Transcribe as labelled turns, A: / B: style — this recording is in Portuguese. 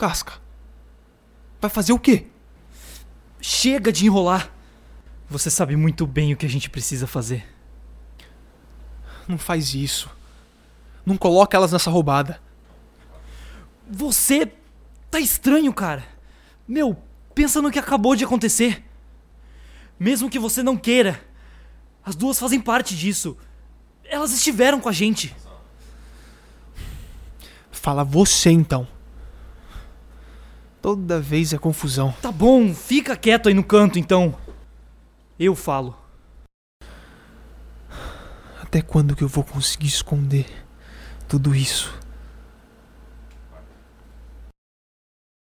A: Casca. Vai fazer o quê?
B: Chega de enrolar. Você sabe muito bem o que a gente precisa fazer.
A: Não faz isso. Não coloca elas nessa roubada.
B: Você tá estranho, cara. Meu, pensa no que acabou de acontecer. Mesmo que você não queira, as duas fazem parte disso. Elas estiveram com a gente.
A: Fala você então. Toda vez é confusão.
B: Tá bom, fica quieto aí no canto então. Eu falo.
A: Até quando que eu vou conseguir esconder tudo isso?